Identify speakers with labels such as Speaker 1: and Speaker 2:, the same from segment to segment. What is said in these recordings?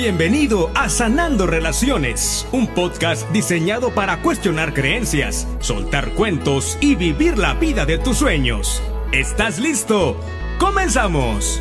Speaker 1: Bienvenido a Sanando Relaciones, un podcast diseñado para cuestionar creencias, soltar cuentos y vivir la vida de tus sueños. ¿Estás listo? ¡Comenzamos!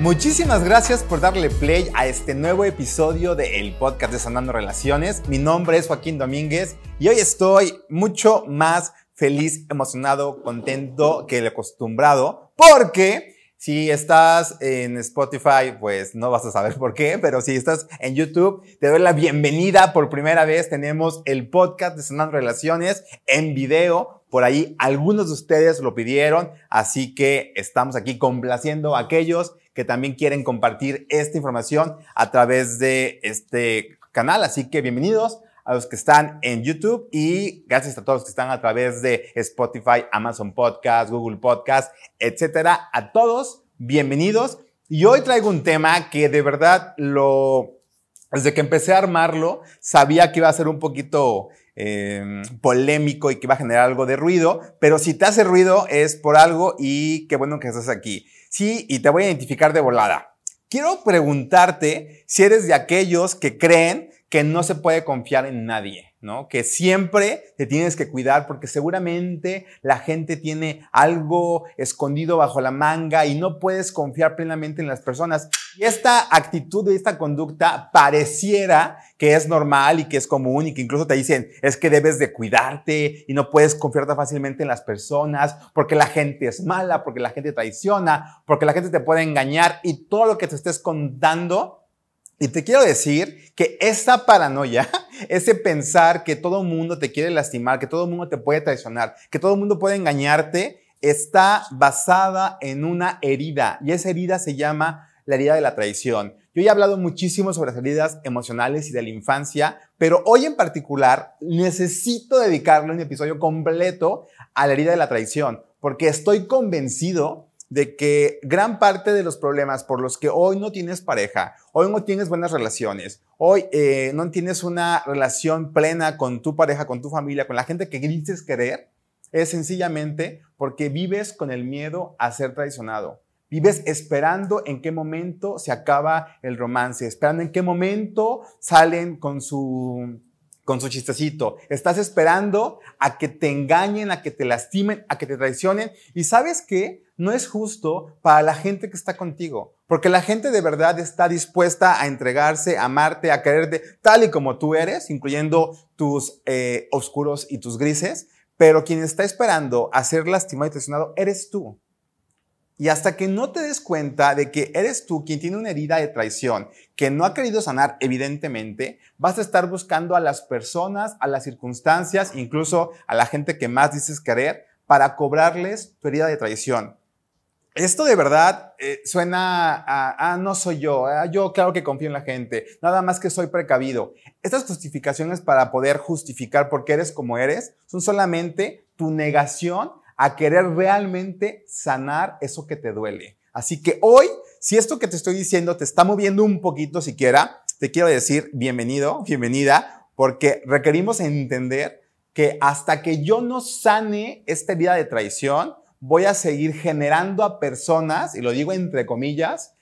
Speaker 2: Muchísimas gracias por darle play a este nuevo episodio del podcast de Sanando Relaciones. Mi nombre es Joaquín Domínguez y hoy estoy mucho más feliz, emocionado, contento que el acostumbrado, porque si estás en Spotify, pues no vas a saber por qué, pero si estás en YouTube, te doy la bienvenida por primera vez. Tenemos el podcast de Sanando Relaciones en video. Por ahí algunos de ustedes lo pidieron, así que estamos aquí complaciendo a aquellos que también quieren compartir esta información a través de este canal. Así que bienvenidos a los que están en YouTube y gracias a todos que están a través de Spotify, Amazon Podcast, Google Podcast, etcétera. A todos, bienvenidos. Y hoy traigo un tema que de verdad lo, desde que empecé a armarlo, sabía que iba a ser un poquito eh, polémico y que iba a generar algo de ruido, pero si te hace ruido es por algo y qué bueno que estás aquí. Sí, y te voy a identificar de volada. Quiero preguntarte si eres de aquellos que creen que no se puede confiar en nadie, ¿no? Que siempre te tienes que cuidar porque seguramente la gente tiene algo escondido bajo la manga y no puedes confiar plenamente en las personas. Y esta actitud y esta conducta pareciera que es normal y que es común y que incluso te dicen es que debes de cuidarte y no puedes confiar tan fácilmente en las personas porque la gente es mala, porque la gente traiciona, porque la gente te puede engañar y todo lo que te estés contando y te quiero decir que esta paranoia, ese pensar que todo mundo te quiere lastimar, que todo mundo te puede traicionar, que todo mundo puede engañarte, está basada en una herida. Y esa herida se llama la herida de la traición. Yo ya he hablado muchísimo sobre las heridas emocionales y de la infancia, pero hoy en particular necesito dedicarle un episodio completo a la herida de la traición, porque estoy convencido de que gran parte de los problemas por los que hoy no tienes pareja, hoy no tienes buenas relaciones, hoy eh, no tienes una relación plena con tu pareja, con tu familia, con la gente que dices querer, es sencillamente porque vives con el miedo a ser traicionado. Vives esperando en qué momento se acaba el romance, esperando en qué momento salen con su con su chistecito. Estás esperando a que te engañen, a que te lastimen, a que te traicionen. Y sabes qué? No es justo para la gente que está contigo. Porque la gente de verdad está dispuesta a entregarse, a amarte, a quererte tal y como tú eres, incluyendo tus eh, oscuros y tus grises. Pero quien está esperando a ser lastimado y traicionado eres tú. Y hasta que no te des cuenta de que eres tú quien tiene una herida de traición que no ha querido sanar, evidentemente, vas a estar buscando a las personas, a las circunstancias, incluso a la gente que más dices querer, para cobrarles tu herida de traición. Esto de verdad eh, suena a, ah, no soy yo, ah, yo claro que confío en la gente, nada más que soy precavido. Estas justificaciones para poder justificar por qué eres como eres son solamente tu negación a querer realmente sanar eso que te duele. Así que hoy, si esto que te estoy diciendo te está moviendo un poquito siquiera, te quiero decir bienvenido, bienvenida, porque requerimos entender que hasta que yo no sane esta vida de traición, voy a seguir generando a personas, y lo digo entre comillas,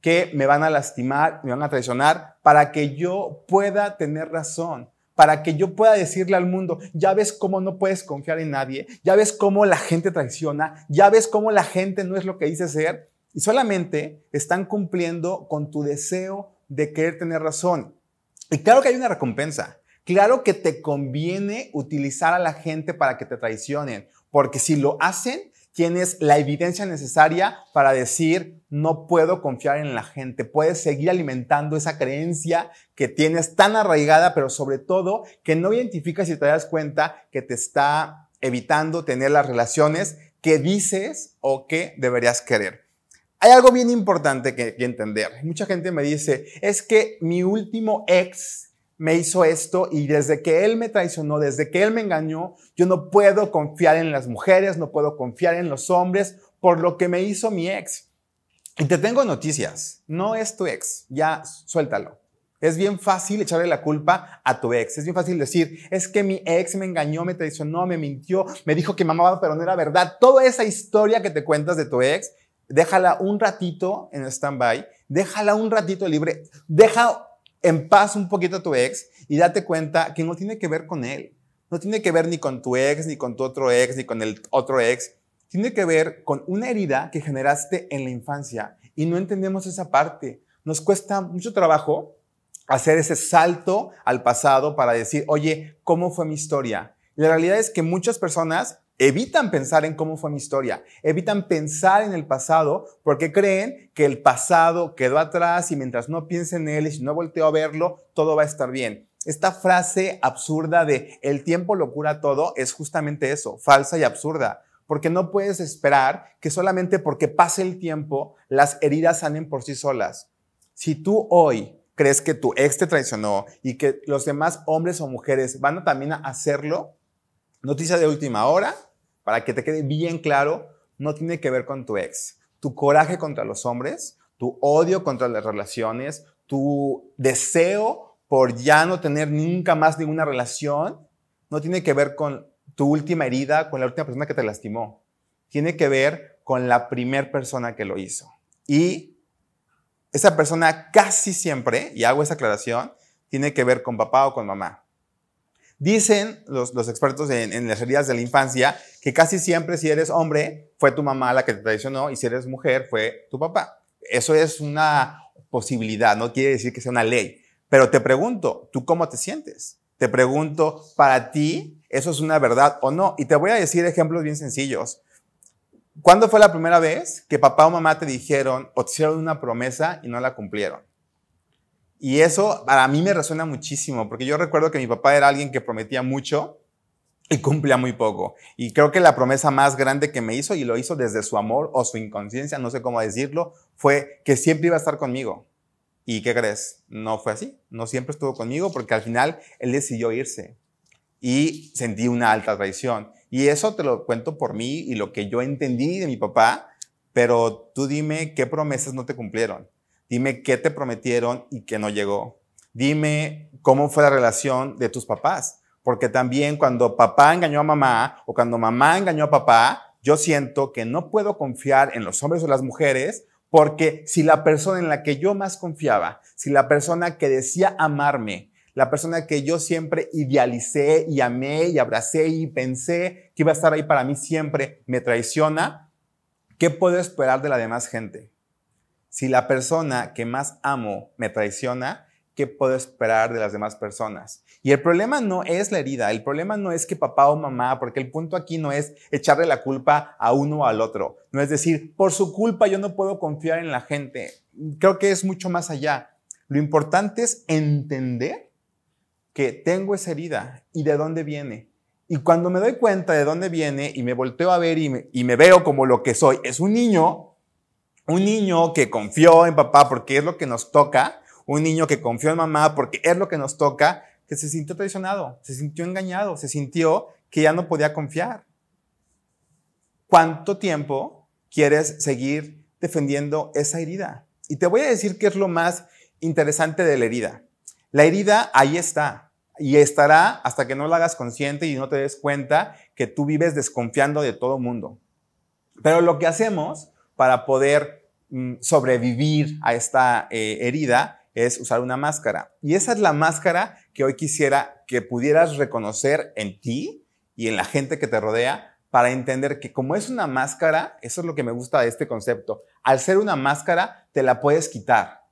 Speaker 2: que me van a lastimar, me van a traicionar, para que yo pueda tener razón para que yo pueda decirle al mundo, ya ves cómo no puedes confiar en nadie, ya ves cómo la gente traiciona, ya ves cómo la gente no es lo que dice ser, y solamente están cumpliendo con tu deseo de querer tener razón. Y claro que hay una recompensa, claro que te conviene utilizar a la gente para que te traicionen, porque si lo hacen, tienes la evidencia necesaria para decir, no puedo confiar en la gente. Puedes seguir alimentando esa creencia que tienes tan arraigada, pero sobre todo que no identificas y te das cuenta que te está evitando tener las relaciones que dices o que deberías querer. Hay algo bien importante que, que entender. Mucha gente me dice, es que mi último ex me hizo esto y desde que él me traicionó, desde que él me engañó, yo no puedo confiar en las mujeres, no puedo confiar en los hombres por lo que me hizo mi ex. Y te tengo noticias, no es tu ex, ya suéltalo. Es bien fácil echarle la culpa a tu ex. Es bien fácil decir, es que mi ex me engañó, me traicionó, me mintió, me dijo que me amaba, pero no era verdad. Toda esa historia que te cuentas de tu ex déjala un ratito en stand-by, déjala un ratito libre, deja en paz un poquito a tu ex y date cuenta que no tiene que ver con él. No tiene que ver ni con tu ex, ni con tu otro ex, ni con el otro ex. Tiene que ver con una herida que generaste en la infancia y no entendemos esa parte. Nos cuesta mucho trabajo hacer ese salto al pasado para decir, oye, ¿cómo fue mi historia? Y la realidad es que muchas personas evitan pensar en cómo fue mi historia, evitan pensar en el pasado porque creen que el pasado quedó atrás y mientras no piense en él y no volteo a verlo, todo va a estar bien. Esta frase absurda de el tiempo lo cura todo es justamente eso, falsa y absurda, porque no puedes esperar que solamente porque pase el tiempo las heridas sanen por sí solas. Si tú hoy crees que tu ex te traicionó y que los demás hombres o mujeres van a también a hacerlo, noticia de última hora, para que te quede bien claro, no tiene que ver con tu ex. Tu coraje contra los hombres, tu odio contra las relaciones, tu deseo por ya no tener nunca más ninguna relación, no tiene que ver con tu última herida, con la última persona que te lastimó. Tiene que ver con la primer persona que lo hizo. Y esa persona casi siempre, y hago esa aclaración, tiene que ver con papá o con mamá. Dicen los, expertos en, las heridas de la infancia que casi siempre si eres hombre fue tu mamá la que te traicionó y si eres mujer fue tu papá. Eso es una posibilidad, no quiere decir que sea una ley. Pero te pregunto, ¿tú cómo te sientes? Te pregunto, ¿para ti eso es una verdad o no? Y te voy a decir ejemplos bien sencillos. ¿Cuándo fue la primera vez que papá o mamá te dijeron o te hicieron una promesa y no la cumplieron? Y eso para mí me resuena muchísimo, porque yo recuerdo que mi papá era alguien que prometía mucho y cumplía muy poco. Y creo que la promesa más grande que me hizo, y lo hizo desde su amor o su inconsciencia, no sé cómo decirlo, fue que siempre iba a estar conmigo. ¿Y qué crees? No fue así. No siempre estuvo conmigo porque al final él decidió irse. Y sentí una alta traición. Y eso te lo cuento por mí y lo que yo entendí de mi papá, pero tú dime qué promesas no te cumplieron. Dime qué te prometieron y qué no llegó. Dime cómo fue la relación de tus papás. Porque también cuando papá engañó a mamá o cuando mamá engañó a papá, yo siento que no puedo confiar en los hombres o las mujeres porque si la persona en la que yo más confiaba, si la persona que decía amarme, la persona que yo siempre idealicé y amé y abracé y pensé que iba a estar ahí para mí siempre, me traiciona, ¿qué puedo esperar de la demás gente? Si la persona que más amo me traiciona, ¿qué puedo esperar de las demás personas? Y el problema no es la herida, el problema no es que papá o mamá, porque el punto aquí no es echarle la culpa a uno o al otro, no es decir, por su culpa yo no puedo confiar en la gente. Creo que es mucho más allá. Lo importante es entender que tengo esa herida y de dónde viene. Y cuando me doy cuenta de dónde viene y me volteo a ver y me, y me veo como lo que soy, es un niño, un niño que confió en papá porque es lo que nos toca, un niño que confió en mamá porque es lo que nos toca, que se sintió traicionado, se sintió engañado, se sintió que ya no podía confiar. ¿Cuánto tiempo quieres seguir defendiendo esa herida? Y te voy a decir qué es lo más interesante de la herida. La herida ahí está y estará hasta que no la hagas consciente y no te des cuenta que tú vives desconfiando de todo mundo. Pero lo que hacemos para poder mm, sobrevivir a esta eh, herida es usar una máscara. Y esa es la máscara que hoy quisiera que pudieras reconocer en ti y en la gente que te rodea para entender que como es una máscara, eso es lo que me gusta de este concepto, al ser una máscara te la puedes quitar.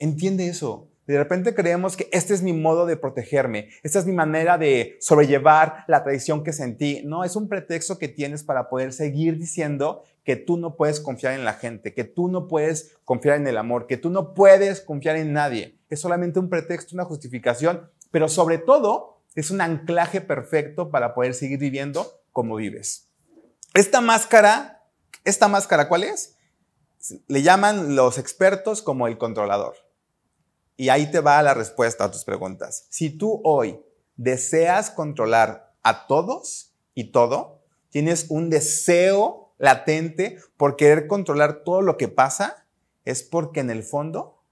Speaker 2: Entiende eso. De repente creemos que este es mi modo de protegerme, esta es mi manera de sobrellevar la traición que sentí. No, es un pretexto que tienes para poder seguir diciendo que tú no puedes confiar en la gente, que tú no puedes confiar en el amor, que tú no puedes confiar en nadie. Es solamente un pretexto, una justificación, pero sobre todo es un anclaje perfecto para poder seguir viviendo como vives. Esta máscara, esta máscara, ¿cuál es? Le llaman los expertos como el controlador. Y ahí te va la respuesta a tus preguntas. Si tú hoy deseas controlar a todos y todo, tienes un deseo latente por querer controlar todo lo que pasa, es porque en el fondo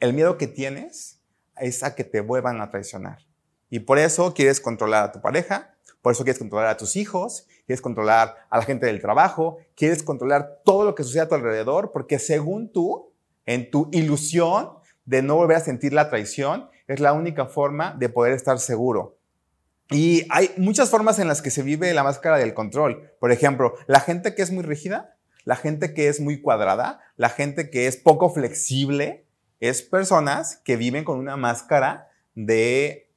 Speaker 2: el miedo que tienes es a que te vuelvan a traicionar. Y por eso quieres controlar a tu pareja, por eso quieres controlar a tus hijos, quieres controlar a la gente del trabajo, quieres controlar todo lo que sucede a tu alrededor, porque según tú, en tu ilusión de no volver a sentir la traición, es la única forma de poder estar seguro. Y hay muchas formas en las que se vive la máscara del control. Por ejemplo, la gente que es muy rígida, la gente que es muy cuadrada, la gente que es poco flexible, es personas que viven con una máscara de,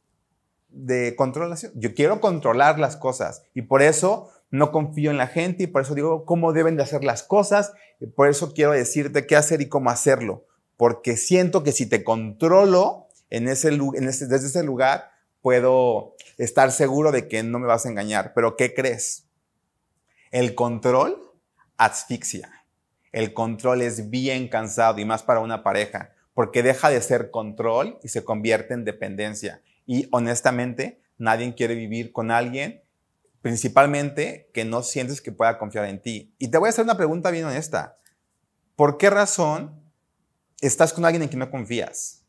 Speaker 2: de controlación. Yo quiero controlar las cosas y por eso no confío en la gente y por eso digo cómo deben de hacer las cosas. Y por eso quiero decirte qué hacer y cómo hacerlo. Porque siento que si te controlo en en ese, desde ese lugar, puedo estar seguro de que no me vas a engañar. Pero ¿qué crees? El control asfixia. El control es bien cansado y más para una pareja, porque deja de ser control y se convierte en dependencia. Y honestamente, nadie quiere vivir con alguien, principalmente que no sientes que pueda confiar en ti. Y te voy a hacer una pregunta bien honesta. ¿Por qué razón estás con alguien en quien no confías?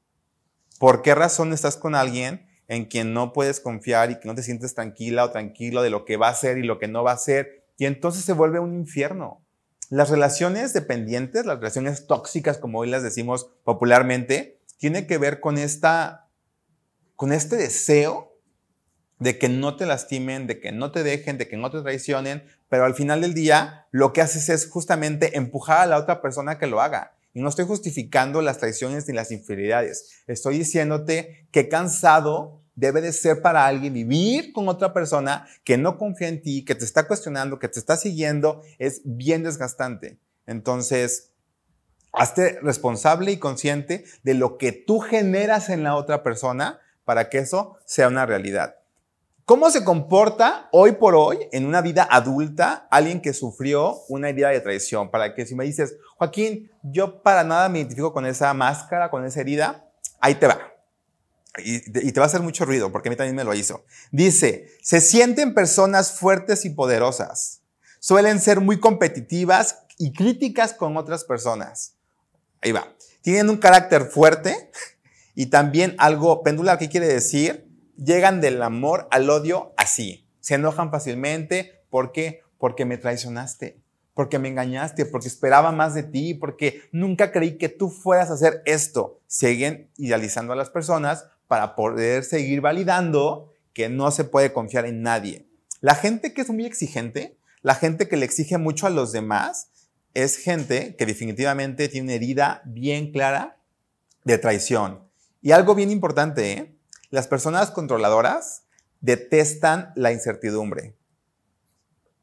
Speaker 2: ¿Por qué razón estás con alguien en quien no puedes confiar y que no te sientes tranquila o tranquilo de lo que va a ser y lo que no va a ser? Y entonces se vuelve un infierno. Las relaciones dependientes, las relaciones tóxicas, como hoy las decimos popularmente, tiene que ver con esta, con este deseo de que no te lastimen, de que no te dejen, de que no te traicionen, pero al final del día lo que haces es justamente empujar a la otra persona que lo haga. Y no estoy justificando las traiciones ni las infidelidades. Estoy diciéndote que cansado debe de ser para alguien vivir con otra persona que no confía en ti, que te está cuestionando, que te está siguiendo, es bien desgastante. Entonces, hazte responsable y consciente de lo que tú generas en la otra persona para que eso sea una realidad. ¿Cómo se comporta hoy por hoy en una vida adulta alguien que sufrió una herida de traición? Para que si me dices, Joaquín, yo para nada me identifico con esa máscara, con esa herida, ahí te va y, te va a hacer mucho ruido, porque a mí también me lo hizo. Dice, se sienten personas fuertes y poderosas. Suelen ser muy competitivas y críticas con otras personas. Ahí va. Tienen un carácter fuerte y también algo pendular. ¿Qué quiere decir? Llegan del amor al odio así. Se enojan fácilmente. ¿Por qué? Porque me traicionaste porque me engañaste, porque esperaba más de ti, porque nunca creí que tú fueras a hacer esto. Siguen idealizando a las personas para poder seguir validando que no se puede confiar en nadie. La gente que es muy exigente, la gente que le exige mucho a los demás, es gente que definitivamente tiene una herida bien clara de traición. Y algo bien importante, ¿eh? las personas controladoras detestan la incertidumbre,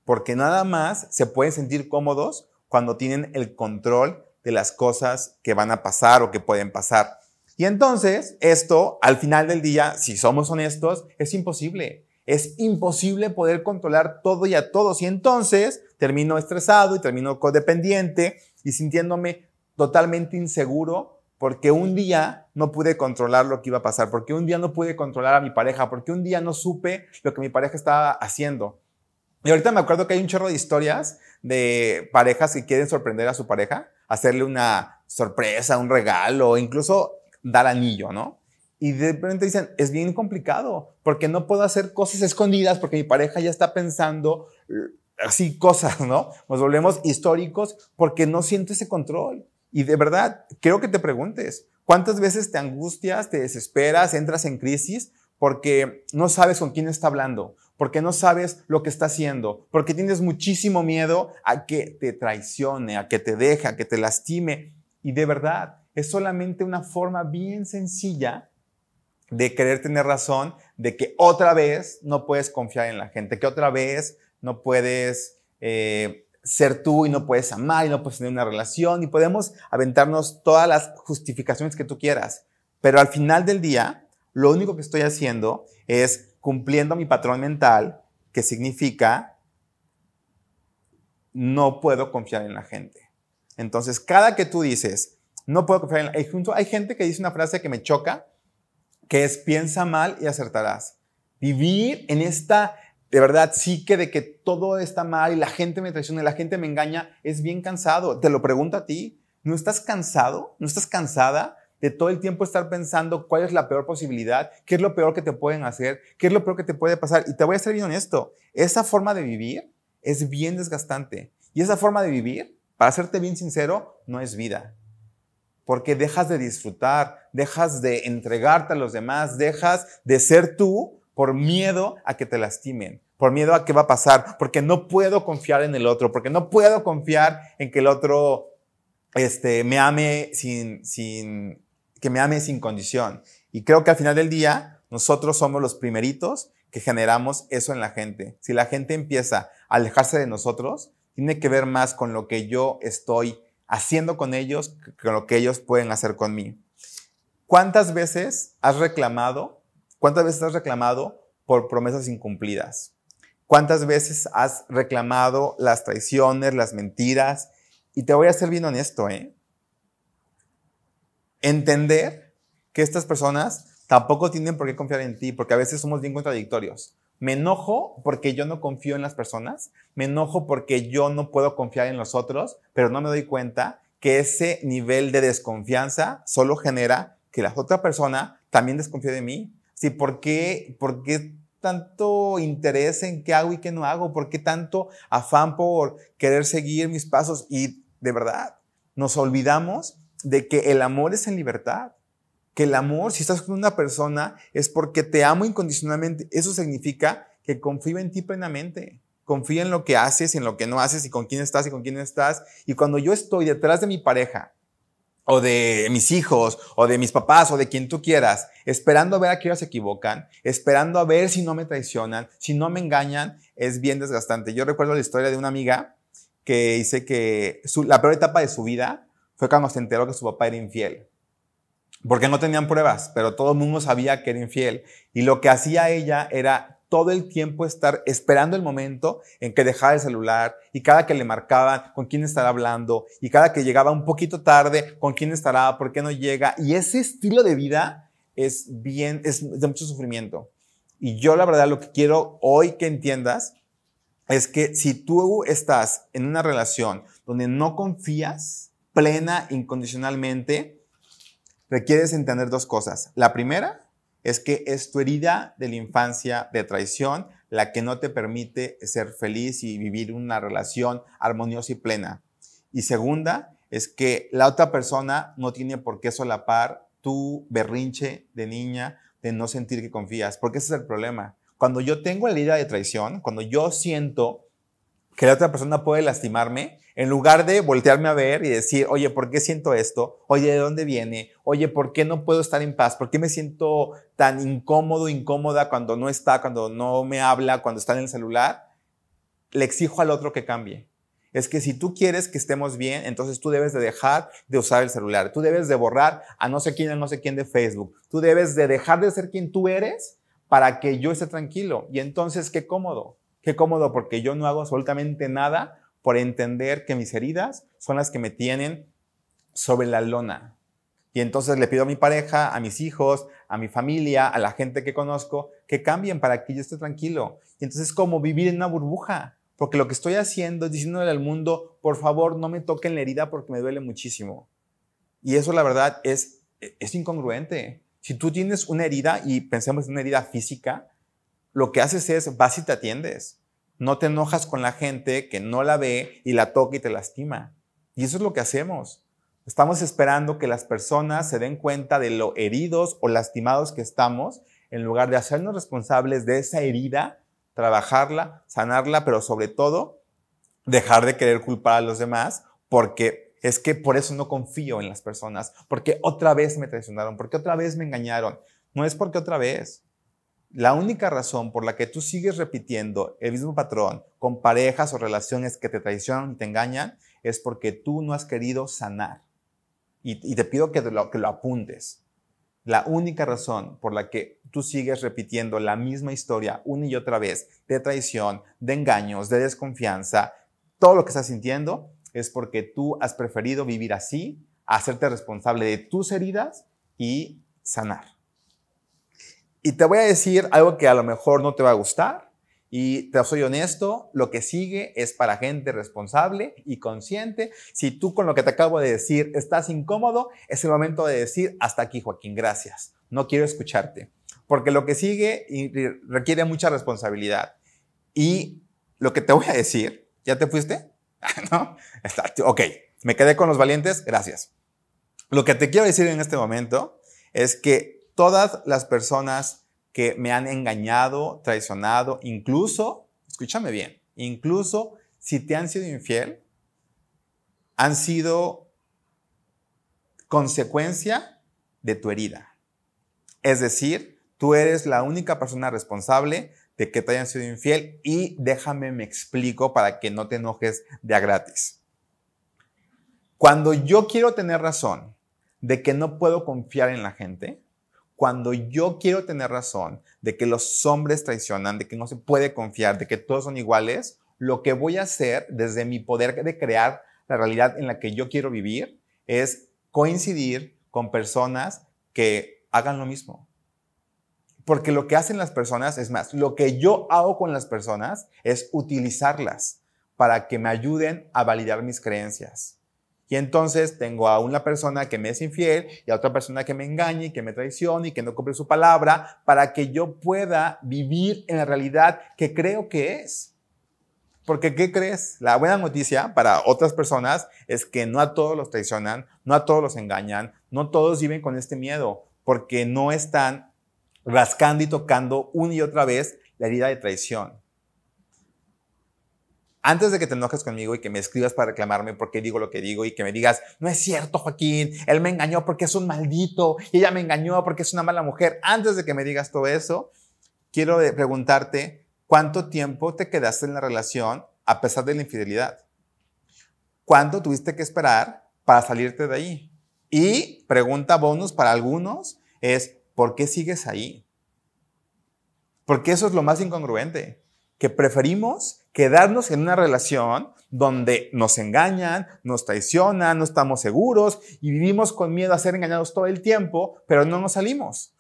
Speaker 2: porque nada más se pueden sentir cómodos cuando tienen el control de las cosas que van a pasar o que pueden pasar. Y entonces, esto, al final del día, si somos honestos, es imposible. Es imposible poder controlar todo y a todos. Y entonces termino estresado y termino codependiente y sintiéndome totalmente inseguro porque un día no pude controlar lo que iba a pasar, porque un día no pude controlar a mi pareja, porque un día no supe lo que mi pareja estaba haciendo. Y ahorita me acuerdo que hay un chorro de historias de parejas que quieren sorprender a su pareja, hacerle una sorpresa, un regalo, incluso dar anillo, ¿no? Y de repente dicen, es bien complicado, porque no puedo hacer cosas escondidas porque mi pareja ya está pensando eh, así cosas, ¿no? Nos volvemos históricos porque no siento ese control. Y de verdad, quiero que te preguntes, ¿cuántas veces te angustias, te desesperas, entras en crisis porque no sabes con quién está hablando, porque no sabes lo que está haciendo, porque tienes muchísimo miedo a que te traicione, a que te deje, a que te lastime? Y de verdad, es solamente una forma bien sencilla de querer tener razón de que otra vez no puedes confiar en la gente, que otra vez no puedes eh, ser tú y no puedes amar y no puedes tener una relación y podemos aventarnos todas las justificaciones que tú quieras. Pero al final del día, lo único que estoy haciendo es cumpliendo mi patrón mental, que significa no puedo confiar en la gente. Entonces, cada que tú dices, no puedo confiar en la... Hay gente que dice una frase que me choca, que es piensa mal y acertarás. Vivir en esta, de verdad, sí que de que todo está mal y la gente me traiciona y la gente me engaña, es bien cansado. Te lo pregunto a ti, ¿no estás cansado? ¿No estás cansada de todo el tiempo estar pensando cuál es la peor posibilidad, qué es lo peor que te pueden hacer, qué es lo peor que te puede pasar. Y te voy a ser bien honesto, esa forma de vivir es bien desgastante. Y esa forma de vivir, para serte bien sincero, no es vida. Porque dejas de disfrutar, dejas de entregarte a los demás, dejas de ser tú por miedo a que te lastimen, por miedo a qué va a pasar, porque no puedo confiar en el otro, porque no puedo confiar en que el otro este, me ame sin, sin, que me ame sin condición. Y creo que al final del día, nosotros somos los primeritos que generamos eso en la gente. Si la gente empieza a alejarse de nosotros, tiene que ver más con lo que yo estoy haciendo con ellos con lo que ellos pueden hacer con mí. ¿Cuántas veces has reclamado? ¿Cuántas veces has reclamado por promesas incumplidas? ¿Cuántas veces has reclamado las traiciones, las mentiras? Y te voy a ser bien honesto, ¿eh? Entender que estas personas tampoco tienen por qué confiar en ti, porque a veces somos bien contradictorios. Me enojo porque yo no confío en las personas, me enojo porque yo no puedo confiar en los otros, pero no me doy cuenta que ese nivel de desconfianza solo genera que la otra persona también desconfíe de mí. Sí, ¿por qué, ¿por qué tanto interés en qué hago y qué no hago? ¿Por qué tanto afán por querer seguir mis pasos? Y de verdad, nos olvidamos de que el amor es en libertad. Que el amor, si estás con una persona, es porque te amo incondicionalmente. Eso significa que confío en ti plenamente. Confío en lo que haces, en lo que no haces y con quién estás y con quién estás. Y cuando yo estoy detrás de mi pareja, o de mis hijos, o de mis papás, o de quien tú quieras, esperando a ver a qué se equivocan, esperando a ver si no me traicionan, si no me engañan, es bien desgastante. Yo recuerdo la historia de una amiga que dice que la peor etapa de su vida fue cuando se enteró que su papá era infiel. Porque no tenían pruebas, pero todo el mundo sabía que era infiel. Y lo que hacía ella era todo el tiempo estar esperando el momento en que dejara el celular y cada que le marcaban con quién estará hablando y cada que llegaba un poquito tarde con quién estará, por qué no llega. Y ese estilo de vida es bien, es de mucho sufrimiento. Y yo la verdad lo que quiero hoy que entiendas es que si tú estás en una relación donde no confías plena, incondicionalmente, requieres entender dos cosas. La primera es que es tu herida de la infancia de traición la que no te permite ser feliz y vivir una relación armoniosa y plena. Y segunda, es que la otra persona no tiene por qué solapar tu berrinche de niña de no sentir que confías, porque ese es el problema. Cuando yo tengo la herida de traición, cuando yo siento que la otra persona puede lastimarme, en lugar de voltearme a ver y decir, oye, ¿por qué siento esto? Oye, ¿de dónde viene? Oye, ¿por qué no puedo estar en paz? ¿Por qué me siento tan incómodo, incómoda cuando no está, cuando no me habla, cuando está en el celular? Le exijo al otro que cambie. Es que si tú quieres que estemos bien, entonces tú debes de dejar de usar el celular. Tú debes de borrar a no sé quién, a no sé quién de Facebook. Tú debes de dejar de ser quien tú eres para que yo esté tranquilo. Y entonces, qué cómodo. Qué cómodo porque yo no hago absolutamente nada por entender que mis heridas son las que me tienen sobre la lona. Y entonces le pido a mi pareja, a mis hijos, a mi familia, a la gente que conozco, que cambien para que yo esté tranquilo. Y entonces es como vivir en una burbuja, porque lo que estoy haciendo es diciéndole al mundo, por favor, no me toquen la herida porque me duele muchísimo. Y eso la verdad es, es incongruente. Si tú tienes una herida y pensemos en una herida física, lo que haces es vas y te atiendes. No te enojas con la gente que no la ve y la toca y te lastima. Y eso es lo que hacemos. Estamos esperando que las personas se den cuenta de lo heridos o lastimados que estamos en lugar de hacernos responsables de esa herida, trabajarla, sanarla, pero sobre todo dejar de querer culpar a los demás porque es que por eso no confío en las personas, porque otra vez me traicionaron, porque otra vez me engañaron. No es porque otra vez, la única razón por la que tú sigues repitiendo el mismo patrón con parejas o relaciones que te traicionan y te engañan es porque tú no has querido sanar. Y, te pido que lo, que lo apuntes. La única razón por la que tú sigues repitiendo la misma historia una y otra vez de traición, de engaños, de desconfianza, todo lo que estás sintiendo es porque tú has preferido vivir así, hacerte responsable de tus heridas y sanar. Y te voy a decir algo que a lo mejor no te va a gustar Y te soy honesto, lo que sigue es para gente responsable y consciente. Si tú con lo que te acabo de decir estás incómodo, es el momento de decir, hasta aquí Joaquín, gracias. No quiero escucharte. Porque lo que sigue requiere mucha responsabilidad. Y lo que te voy a decir, ¿ya te fuiste? ¿No? Ok, me quedé con los valientes, gracias. Lo que te quiero decir en este momento es que todas las personas que me han engañado, traicionado, incluso, escúchame bien, incluso si te han sido infiel, han sido consecuencia de tu herida. Es decir, tú eres la única persona responsable de que te hayan sido infiel y déjame me explico para que no te enojes de a gratis. Cuando yo quiero tener razón de que no puedo confiar en la gente, cuando yo quiero tener razón de que los hombres traicionan, de que no se puede confiar, de que todos son iguales, lo que voy a hacer desde mi poder de crear la realidad en la que yo quiero vivir es coincidir con personas que hagan lo mismo. Porque lo que hacen las personas, es más, lo que yo hago con las personas es utilizarlas para que me ayuden a validar mis creencias. Y entonces tengo a una persona que me es infiel y a otra persona que me engaña y que me traiciona y que no cumple su palabra para que yo pueda vivir en la realidad que creo que es. Porque, ¿qué crees? La buena noticia para otras personas es que no a todos los traicionan, no a todos los engañan, no todos viven con este miedo, porque no están rascando y tocando una y otra vez la herida de traición antes de que te enojes conmigo y que me escribas para reclamarme porque digo lo que digo y que me digas, no es cierto, Joaquín, él me engañó porque es un maldito y ella me engañó porque es una mala mujer, antes de que me digas todo eso, quiero preguntarte, ¿cuánto tiempo te quedaste en la relación a pesar de la infidelidad? ¿Cuánto tuviste que esperar para salirte de ahí? Y pregunta bonus para algunos es, ¿por qué sigues ahí? Porque eso es lo más incongruente, que preferimos quedarnos en una relación donde nos engañan, nos traicionan, no estamos seguros y vivimos con miedo a ser engañados todo el tiempo, pero no nos salimos.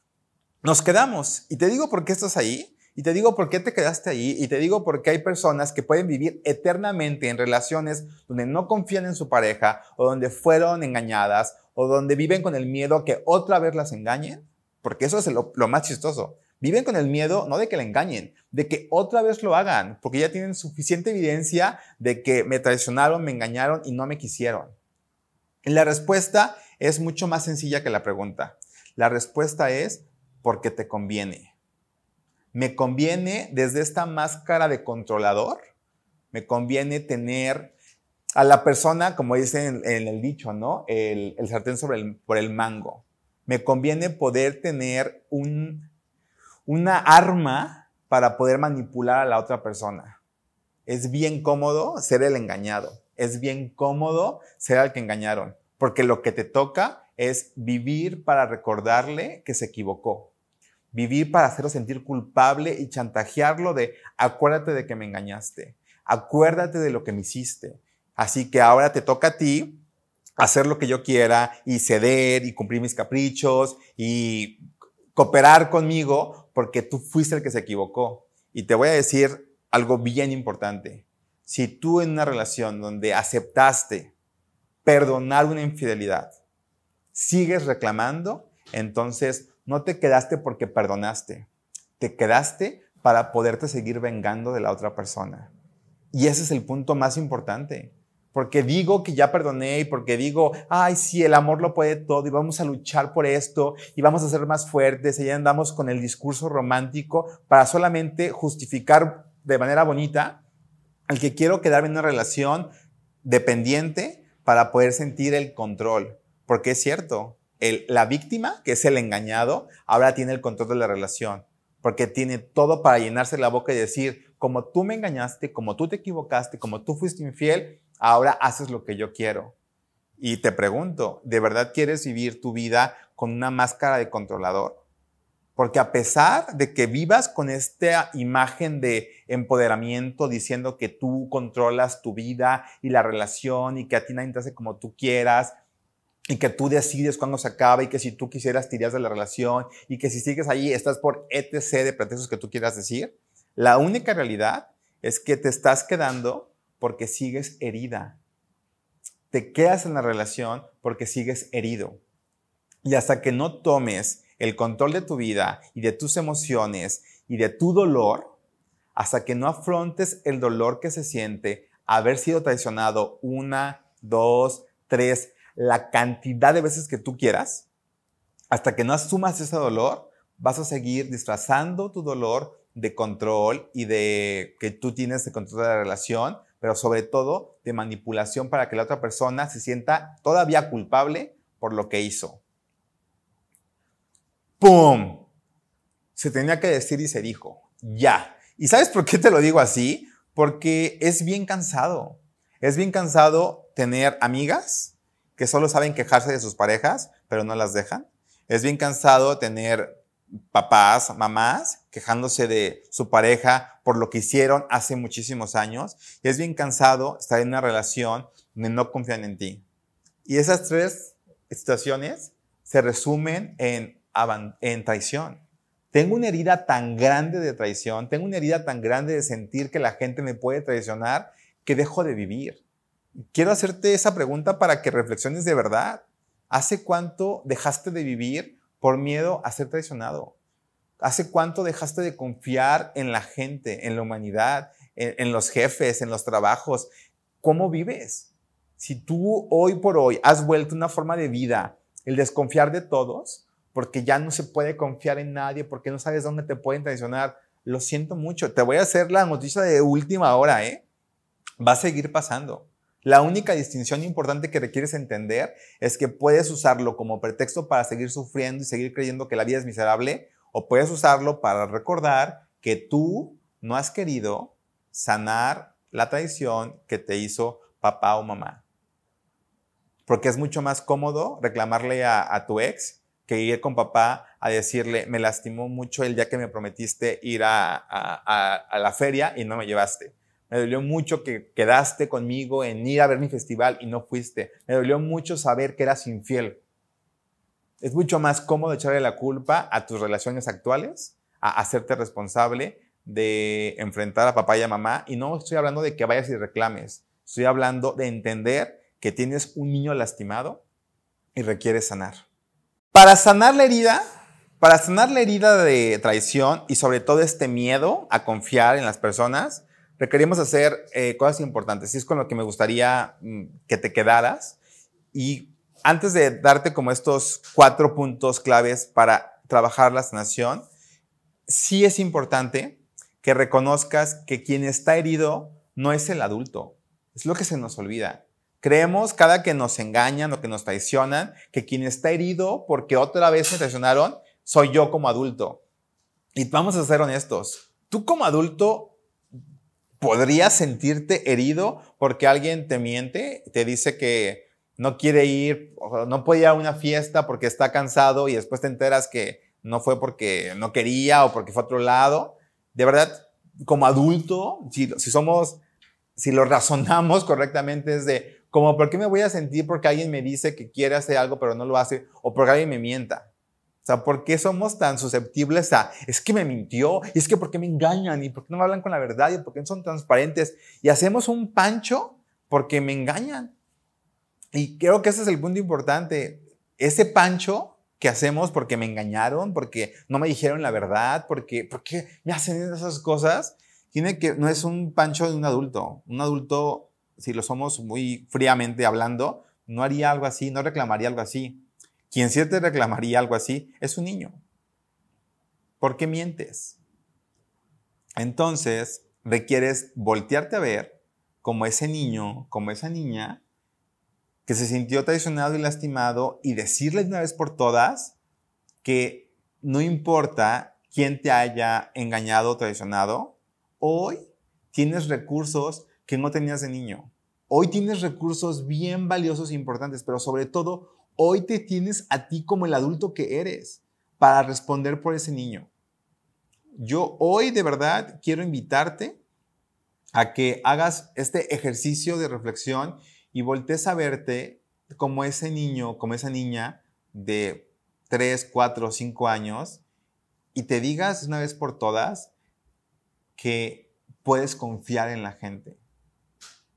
Speaker 2: Nos quedamos. Y te digo por qué estás ahí, y te digo por qué te quedaste ahí, y te digo por qué hay personas que pueden vivir eternamente en relaciones donde no confían en su pareja, o donde fueron engañadas, o donde viven con el miedo a que otra vez las engañen, porque eso es lo, lo más chistoso. Viven con el miedo no de que le engañen, de que otra vez lo hagan, porque ya tienen suficiente evidencia de que me traicionaron, me engañaron y no me quisieron. La respuesta es mucho más sencilla que la pregunta. La respuesta es porque te conviene. Me conviene desde esta máscara de controlador, me conviene tener a la persona, como dicen en, el dicho, ¿no? El, sartén sobre el, por el mango. Me conviene poder tener un una arma para poder manipular a la otra persona. Es bien cómodo ser el engañado. Es bien cómodo ser al que engañaron. Porque lo que te toca es vivir para recordarle que se equivocó. Vivir para hacerlo sentir culpable y chantajearlo de acuérdate de que me engañaste. Acuérdate de lo que me hiciste. Así que ahora te toca a ti hacer lo que yo quiera y ceder y cumplir mis caprichos y cooperar conmigo porque tú fuiste el que se equivocó. Y te voy a decir algo bien importante. Si tú en una relación donde aceptaste perdonar una infidelidad, sigues reclamando, entonces no te quedaste porque perdonaste, te quedaste para poderte seguir vengando de la otra persona. Y ese es el punto más importante porque digo que ya perdoné y porque digo, ay, sí, el amor lo puede todo y vamos a luchar por esto y vamos a ser más fuertes y ya andamos con el discurso romántico para solamente justificar de manera bonita el que quiero quedarme en una relación dependiente para poder sentir el control. Porque es cierto, el, la víctima, que es el engañado, ahora tiene el control de la relación, porque tiene todo para llenarse la boca y decir, como tú me engañaste, como tú te equivocaste, como tú fuiste infiel, ahora haces lo que yo quiero. Y te pregunto, ¿de verdad quieres vivir tu vida con una máscara de controlador? Porque a pesar de que vivas con esta imagen de empoderamiento diciendo que tú controlas tu vida y la relación y que a ti nadie te hace como tú quieras y que tú decides cuándo se acaba y que si tú quisieras tiras de la relación y que si sigues ahí estás por etc de pretextos que tú quieras decir, La única realidad es que te estás quedando porque sigues herida. Te quedas en la relación porque sigues herido. Y hasta que no tomes el control de tu vida y de tus emociones y de tu dolor, hasta que no afrontes el dolor que se siente haber sido traicionado una, dos, tres, la cantidad de veces que tú quieras, hasta que no asumas ese dolor, vas a seguir disfrazando tu dolor de control y de que tú tienes el control de la relación, pero sobre todo de manipulación para que la otra persona se sienta todavía culpable por lo que hizo. ¡Pum! Se tenía que decir y se dijo, ya. ¿Y sabes por qué te lo digo así? Porque es bien cansado. Es bien cansado tener amigas que solo saben quejarse de sus parejas, pero no las dejan. Es bien cansado tener papás, mamás, quejándose de su pareja por lo que hicieron hace muchísimos años. Es bien cansado estar en una relación donde no confían en ti. Y esas tres situaciones se resumen en, en traición. Tengo una herida tan grande de traición, tengo una herida tan grande de sentir que la gente me puede traicionar que dejo de vivir. Quiero hacerte esa pregunta para que reflexiones de verdad. ¿Hace cuánto dejaste de vivir por miedo a ser traicionado? ¿Hace cuánto dejaste de confiar en la gente, en la humanidad, en, los jefes, en los trabajos? ¿Cómo vives? Si tú hoy por hoy has vuelto una forma de vida el desconfiar de todos, porque ya no se puede confiar en nadie, porque no sabes dónde te pueden traicionar, lo siento mucho. Te voy a hacer la noticia de última hora, ¿eh? Va a seguir pasando. La única distinción importante que requieres entender es que puedes usarlo como pretexto para seguir sufriendo y seguir creyendo que la vida es miserable, o puedes usarlo para recordar que tú no has querido sanar la traición que te hizo papá o mamá. Porque es mucho más cómodo reclamarle a, tu ex que ir con papá a decirle, me lastimó mucho el día que me prometiste ir a la feria y no me llevaste. Me dolió mucho que quedaste conmigo en ir a ver mi festival y no fuiste. Me dolió mucho saber que eras infiel. Es mucho más cómodo echarle la culpa a tus relaciones actuales, a hacerte responsable de enfrentar a papá y a mamá. Y no estoy hablando de que vayas y reclames. Estoy hablando de entender que tienes un niño lastimado y requieres sanar. Para sanar la herida, para sanar la herida de traición y sobre todo este miedo a confiar en las personas, requerimos hacer eh, cosas importantes. Y es con lo que me gustaría mm, que te quedaras. Y antes de darte como estos cuatro puntos claves para trabajar la sanación, sí es importante que reconozcas que quien está herido no es el adulto. Es lo que se nos olvida. Creemos cada que nos engañan o que nos traicionan que quien está herido porque otra vez me traicionaron soy yo como adulto. Y vamos a ser honestos. Tú como adulto podrías sentirte herido porque alguien te miente, te dice que no quiere ir, no puede ir a una fiesta porque está cansado y después te enteras que no fue porque no quería o porque fue a otro lado. De verdad, como adulto, si, si somos, si lo razonamos correctamente, es de, como, ¿por qué me voy a sentir porque alguien me dice que quiere hacer algo pero no lo hace o porque alguien me mienta? Sea, ¿por qué somos tan susceptibles a, es que me mintió, y es que por qué me engañan, y por qué no me hablan con la verdad, y por qué no son transparentes? Y hacemos un pancho porque me engañan. Y creo que ese es el punto importante. Ese pancho que hacemos porque me engañaron, porque no me dijeron la verdad, porque, qué me hacen esas cosas, tiene que, no es un pancho de un adulto. Un adulto, si lo somos muy fríamente hablando, no haría algo así, no reclamaría algo así. Quien sí te reclamaría algo así es un niño. ¿Por qué mientes? Entonces, requieres voltearte a ver como ese niño, como esa niña que se sintió traicionado y lastimado y decirle una vez por todas que no importa quién te haya engañado o traicionado, hoy tienes recursos que no tenías de niño. Hoy tienes recursos bien valiosos e importantes, pero sobre todo Hoy te tienes a ti como el adulto que eres para responder por ese niño. Yo hoy de verdad quiero invitarte a que hagas este ejercicio de reflexión y voltees a verte como ese niño, como esa niña de 3, 4, 5 años y te digas una vez por todas que puedes confiar en la gente.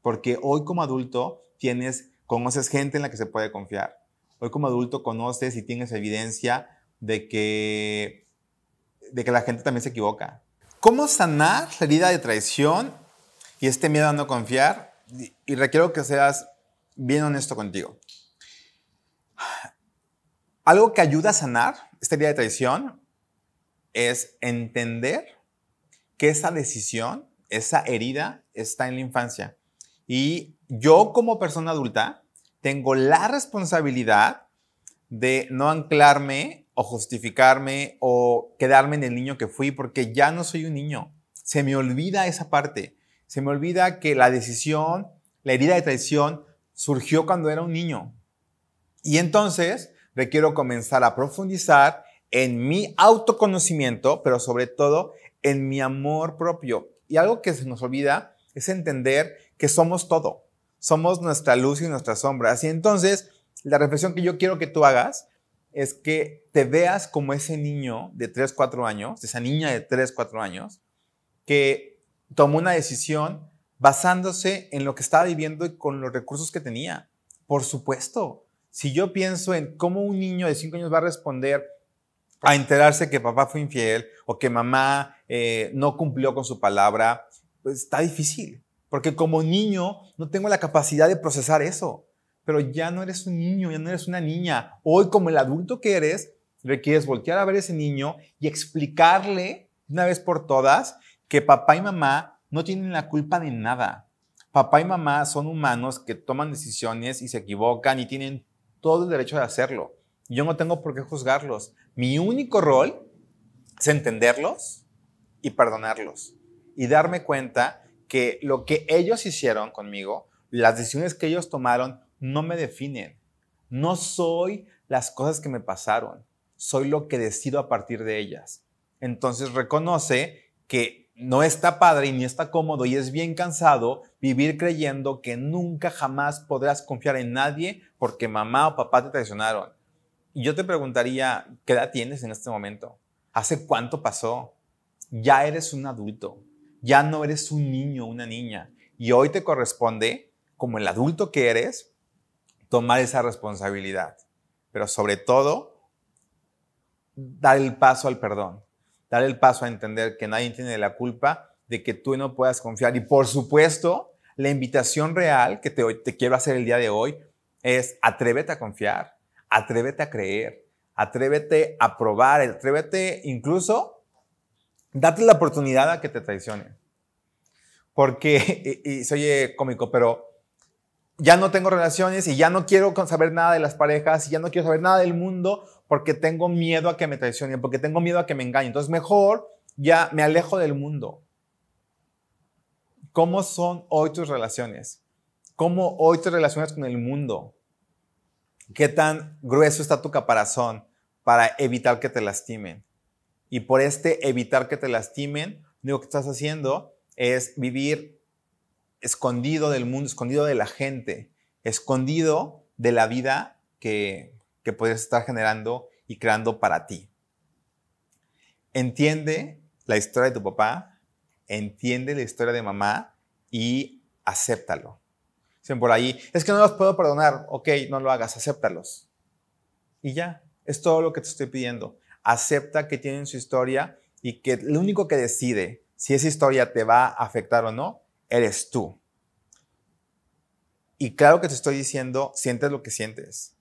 Speaker 2: Porque hoy como adulto tienes, conoces gente en la que se puede confiar. Hoy como adulto conoces y tienes evidencia de que, de que la gente también se equivoca. ¿Cómo sanar la herida de traición y este miedo a no confiar? Y requiero que seas bien honesto contigo. Algo que ayuda a sanar esta herida de traición es entender que esa decisión, esa herida está en la infancia. Y yo como persona adulta tengo la responsabilidad de no anclarme o justificarme o quedarme en el niño que fui porque ya no soy un niño. Se me olvida esa parte. Se me olvida que la decisión, la herida de traición surgió cuando era un niño. Y entonces requiero comenzar a profundizar en mi autoconocimiento, pero sobre todo en mi amor propio. Y algo que se nos olvida es entender que somos todo. Somos nuestra luz y nuestra sombra. Y entonces, la reflexión que yo quiero que tú hagas es que te veas como ese niño de 3, 4 años, esa niña de 3, 4 años, que tomó una decisión basándose en lo que estaba viviendo y con los recursos que tenía. Por supuesto, si yo pienso en cómo un niño de 5 años va a responder a enterarse que papá fue infiel o que mamá eh, no cumplió con su palabra, pues está difícil. Porque como niño no tengo la capacidad de procesar eso. Pero ya no eres un niño, ya no eres una niña. Hoy como el adulto que eres, requieres voltear a ver a ese niño y explicarle una vez por todas que papá y mamá no tienen la culpa de nada. Papá y mamá son humanos que toman decisiones y se equivocan y tienen todo el derecho de hacerlo. Yo no tengo por qué juzgarlos. Mi único rol es entenderlos y perdonarlos y darme cuenta que lo que ellos hicieron conmigo, las decisiones que ellos tomaron, no me definen. No soy las cosas que me pasaron, soy lo que decido a partir de ellas. Entonces reconoce que no está padre y ni está cómodo y es bien cansado vivir creyendo que nunca jamás podrás confiar en nadie porque mamá o papá te traicionaron. Y yo te preguntaría, ¿qué edad tienes en este momento? ¿Hace cuánto pasó? Ya eres un adulto, ya no eres un niño, una niña. Y hoy te corresponde, como el adulto que eres, tomar esa responsabilidad. Pero sobre todo, dar el paso al perdón, dar el paso a entender que nadie tiene la culpa de que tú no puedas confiar. Y por supuesto, la invitación real que te, te quiero hacer el día de hoy es atrévete a confiar atrévete a creer, atrévete a probar, atrévete incluso, date la oportunidad a que te traicionen. Porque, y, soy eh, cómico, pero ya no tengo relaciones y ya no quiero saber nada de las parejas y ya no quiero saber nada del mundo porque tengo miedo a que me traicionen, porque tengo miedo a que me engañen. Entonces mejor ya me alejo del mundo. ¿Cómo son hoy tus relaciones? ¿Cómo hoy te relacionas con el mundo? qué tan grueso está tu caparazón para evitar que te lastimen. Y por este evitar que te lastimen, lo que estás haciendo es vivir escondido del mundo, escondido de la gente, escondido de la vida que, que puedes estar generando y creando para ti. Entiende la historia de tu papá, entiende la historia de mamá y acéptalo. Dicen por ahí, es que no los puedo perdonar. Ok, no lo hagas, acéptalos. Y ya, es todo lo que te estoy pidiendo. Acepta que tienen su historia y que lo único que decide si esa historia te va a afectar o no, eres tú. Y claro que te estoy diciendo, sientes lo que sientes.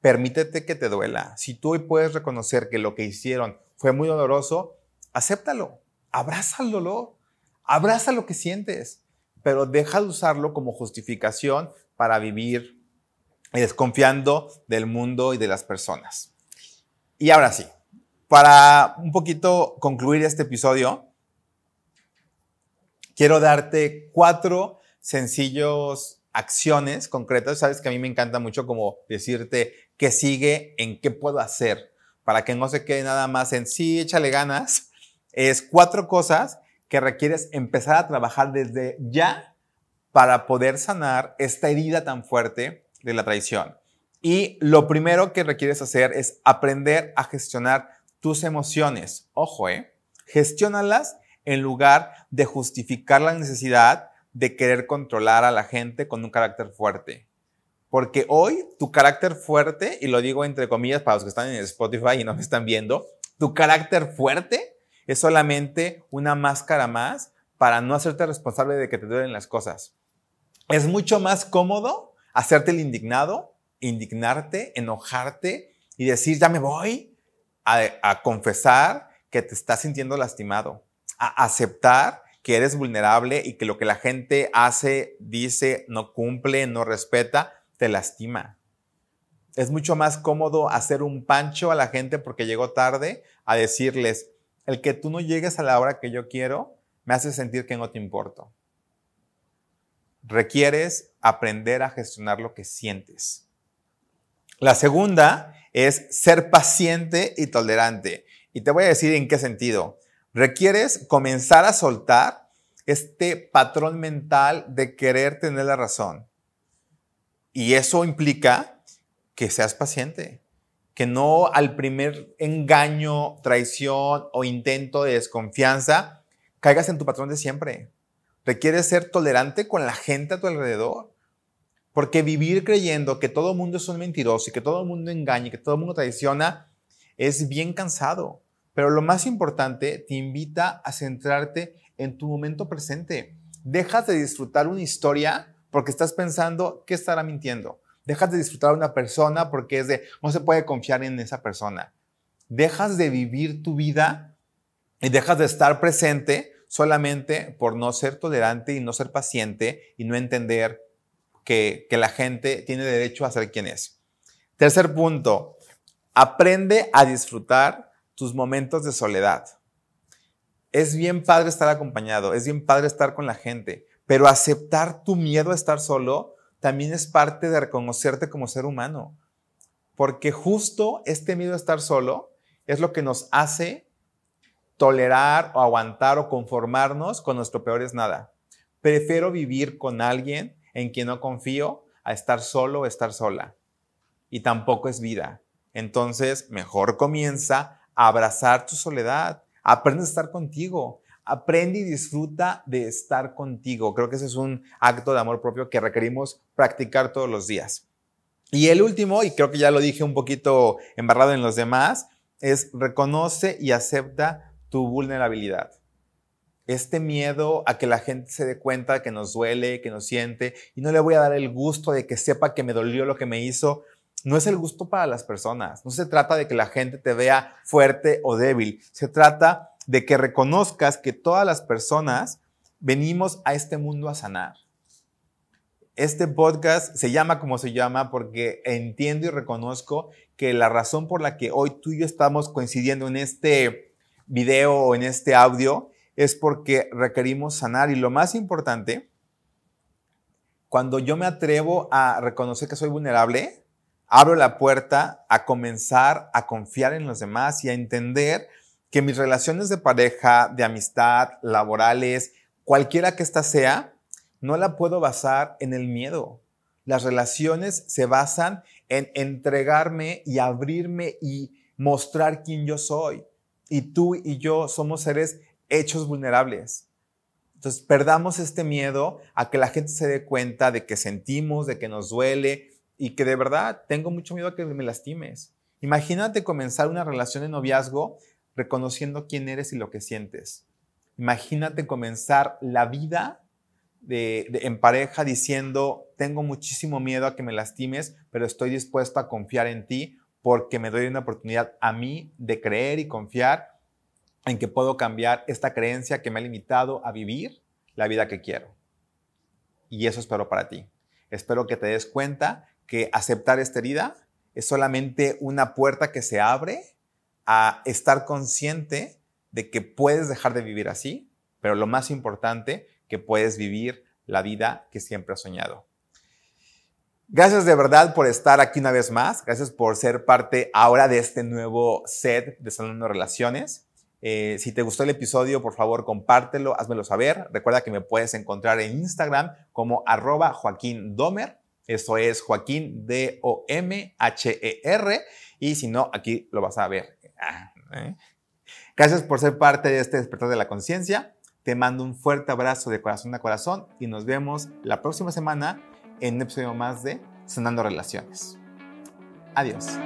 Speaker 2: Permítete que te duela. Si tú hoy puedes reconocer que lo que hicieron fue muy doloroso, acéptalo. Abraza el dolor. Abraza lo que sientes pero deja de usarlo como justificación para vivir desconfiando del mundo y de las personas. Y ahora sí, para un poquito concluir este episodio, quiero darte cuatro sencillos acciones concretas. Sabes que a mí me encanta mucho como decirte qué sigue, en qué puedo hacer, para que no se quede nada más en sí, échale ganas. Es cuatro cosas que requieres empezar a trabajar desde ya para poder sanar esta herida tan fuerte de la traición. Y lo primero que requieres hacer es aprender a gestionar tus emociones. Ojo, ¿eh? Gestiónalas en lugar de justificar la necesidad de querer controlar a la gente con un carácter fuerte. Porque hoy tu carácter fuerte, y lo digo entre comillas para los que están en Spotify y no me están viendo, tu carácter fuerte es solamente una máscara más para no hacerte responsable de que te duelen las cosas. Es mucho más cómodo hacerte el indignado, indignarte, enojarte y decir, ya me voy a, confesar que te estás sintiendo lastimado, a aceptar que eres vulnerable y que lo que la gente hace, dice, no cumple, no respeta, te lastima. Es mucho más cómodo hacer un pancho a la gente porque llegó tarde a decirles, el que tú no llegues a la hora que yo quiero me hace sentir que no te importo. Requieres aprender a gestionar lo que sientes. La segunda es ser paciente y tolerante. Y te voy a decir en qué sentido. Requieres comenzar a soltar este patrón mental de querer tener la razón. Y eso implica que seas paciente, que no al primer engaño, traición o intento de desconfianza caigas en tu patrón de siempre. Requieres ser tolerante con la gente a tu alrededor. Porque vivir creyendo que todo el mundo es un mentiroso y que todo el mundo engaña y que todo el mundo traiciona es bien cansado. Pero lo más importante, te invita a centrarte en tu momento presente. Dejas de disfrutar una historia porque estás pensando que estará mintiendo. Dejas de disfrutar una persona porque es de no se puede confiar en esa persona. Dejas de vivir tu vida y dejas de estar presente solamente por no ser tolerante y no ser paciente y no entender que, la gente tiene derecho a ser quien es. Tercer punto, aprende a disfrutar tus momentos de soledad. Es bien padre estar acompañado, es bien padre estar con la gente, pero aceptar tu miedo a estar solo también es parte de reconocerte como ser humano. Porque justo este miedo a estar solo es lo que nos hace tolerar o aguantar o conformarnos con nuestro peor es nada. Prefiero vivir con alguien en quien no confío a estar solo o estar sola. Y tampoco es vida. Entonces, mejor comienza a abrazar tu soledad. Aprende a estar contigo. Aprende y disfruta de estar contigo. Creo que ese es un acto de amor propio que requerimos practicar todos los días. Y el último, y creo que ya lo dije un poquito embarrado en los demás, es reconoce y acepta tu vulnerabilidad este miedo a que la gente se dé cuenta que nos duele, que nos siente, y no le voy a dar el gusto de que sepa que me dolió lo que me hizo. No es el gusto para las personas. No se trata de que la gente te vea fuerte o débil. Se trata de que reconozcas que todas las personas venimos a este mundo a sanar. Este podcast se llama como se llama porque entiendo y reconozco que la razón por la que hoy tú y yo estamos coincidiendo en este video o en este audio es porque requerimos sanar. Y lo más importante, cuando yo me atrevo a reconocer que soy vulnerable, abro la puerta a comenzar a confiar en los demás y a entender que mis relaciones de pareja, de amistad, laborales, cualquiera que ésta sea, no la puedo basar en el miedo. Las relaciones se basan en entregarme y abrirme y mostrar quién yo soy. Y tú y yo somos seres hechos vulnerables. Entonces, perdamos este miedo a que la gente se dé cuenta de que sentimos, de que nos duele y que de verdad tengo mucho miedo a que me lastimes. Imagínate comenzar una relación de noviazgo reconociendo quién eres y lo que sientes. Imagínate comenzar la vida en pareja diciendo, tengo muchísimo miedo a que me lastimes, pero estoy dispuesto a confiar en ti porque me doy una oportunidad a mí de creer y confiar en que puedo cambiar esta creencia que me ha limitado a vivir la vida que quiero. Y eso espero para ti. Espero que te des cuenta que aceptar esta herida es solamente una puerta que se abre a estar consciente de que puedes dejar de vivir así, pero lo más importante, que puedes vivir la vida que siempre has soñado. Gracias de verdad por estar aquí una vez más. Gracias por ser parte ahora de este nuevo set de Salón Relaciones. Eh, si te gustó el episodio, por favor, compártelo, házmelo saber. Recuerda que me puedes encontrar en Instagram como arroba Joaquín Domer. Eso es Joaquín D-O-M-H-E-R. Y si no, aquí lo vas a ver. Ah, ¿eh? Gracias por ser parte de este despertar de la conciencia. Te mando un fuerte abrazo de corazón a corazón y nos vemos la próxima semana en un episodio más de Sanando Relaciones. Adiós.